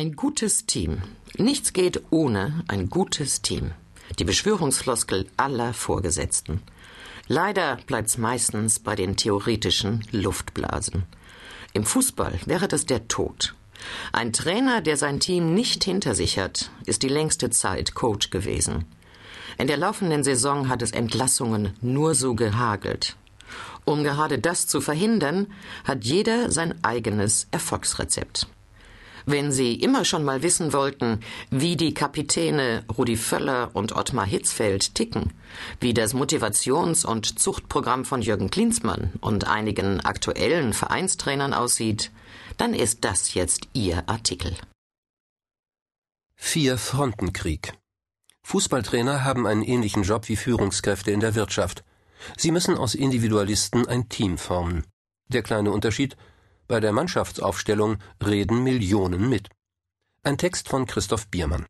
Ein gutes Team. Nichts geht ohne ein gutes Team. Die Beschwörungsfloskel aller Vorgesetzten. Leider bleibt's meistens bei den theoretischen Luftblasen. Im Fußball wäre das der Tod. Ein Trainer, der sein Team nicht hinter sich hat, ist die längste Zeit Coach gewesen. In der laufenden Saison hat es Entlassungen nur so gehagelt. Um gerade das zu verhindern, hat jeder sein eigenes Erfolgsrezept. Wenn Sie immer schon mal wissen wollten, wie die Kapitäne Rudi Völler und Ottmar Hitzfeld ticken, wie das Motivations- und Zuchtprogramm von Jürgen Klinsmann und einigen aktuellen Vereinstrainern aussieht, dann ist das jetzt Ihr Artikel. Vier-Fronten-Krieg. Fußballtrainer haben einen ähnlichen Job wie Führungskräfte in der Wirtschaft. Sie müssen aus Individualisten ein Team formen. Der kleine Unterschied, bei der Mannschaftsaufstellung reden Millionen mit. Ein Text von Christoph Biermann.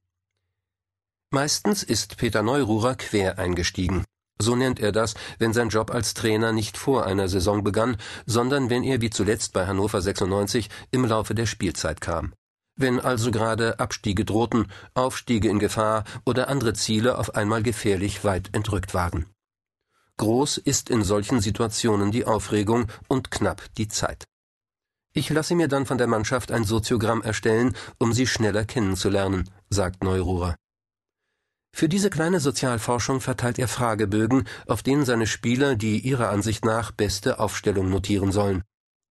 Meistens ist Peter Neururer quer eingestiegen. So nennt er das, wenn sein Job als Trainer nicht vor einer Saison begann, sondern wenn er wie zuletzt bei Hannover 96 im Laufe der Spielzeit kam. Wenn also gerade Abstiege drohten, Aufstiege in Gefahr oder andere Ziele auf einmal gefährlich weit entrückt waren. Groß ist in solchen Situationen die Aufregung und knapp die Zeit. Ich lasse mir dann von der Mannschaft ein Soziogramm erstellen, um sie schneller kennenzulernen, sagt Neururer. Für diese kleine Sozialforschung verteilt er Fragebögen, auf denen seine Spieler die ihrer Ansicht nach beste Aufstellung notieren sollen.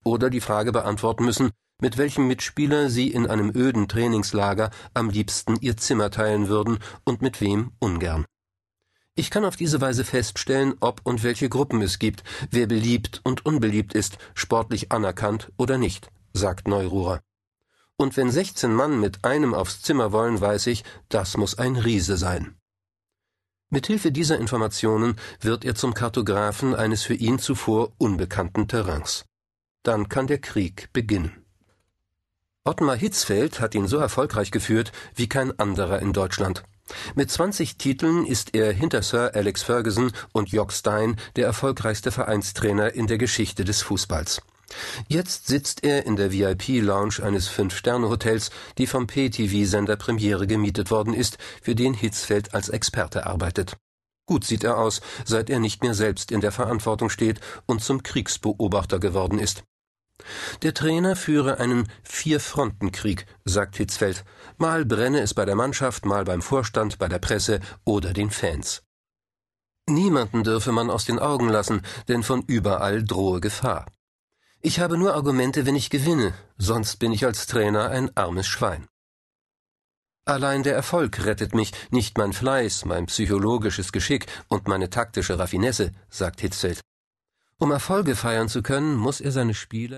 Oder die Frage beantworten müssen, mit welchem Mitspieler sie in einem öden Trainingslager am liebsten ihr Zimmer teilen würden und mit wem ungern. Ich kann auf diese Weise feststellen, ob und welche Gruppen es gibt, wer beliebt und unbeliebt ist, sportlich anerkannt oder nicht, sagt Neururer. Und wenn 16 Mann mit einem aufs Zimmer wollen, weiß ich, das muss ein Riese sein. Mithilfe dieser Informationen wird er zum Kartografen eines für ihn zuvor unbekannten Terrains. Dann kann der Krieg beginnen. Ottmar Hitzfeld hat ihn so erfolgreich geführt wie kein anderer in Deutschland. Mit 20 Titeln ist er hinter Sir Alex Ferguson und Jock Stein der erfolgreichste Vereinstrainer in der Geschichte des Fußballs. Jetzt sitzt er in der VIP-Lounge eines Fünf-Sterne-Hotels, die vom PTV-Sender Premiere gemietet worden ist, für den Hitzfeld als Experte arbeitet. Gut sieht er aus, seit er nicht mehr selbst in der Verantwortung steht und zum Kriegsbeobachter geworden ist. Der Trainer führe einen Vier-Fronten-Krieg, sagt Hitzfeld. Mal brenne es bei der Mannschaft, mal beim Vorstand, bei der Presse oder den Fans. Niemanden dürfe man aus den Augen lassen, denn von überall drohe Gefahr. Ich habe nur Argumente, wenn ich gewinne, sonst bin ich als Trainer ein armes Schwein. Allein der Erfolg rettet mich, nicht mein Fleiß, mein psychologisches Geschick und meine taktische Raffinesse, sagt Hitzfeld. Um Erfolge feiern zu können, muss er seine Spieler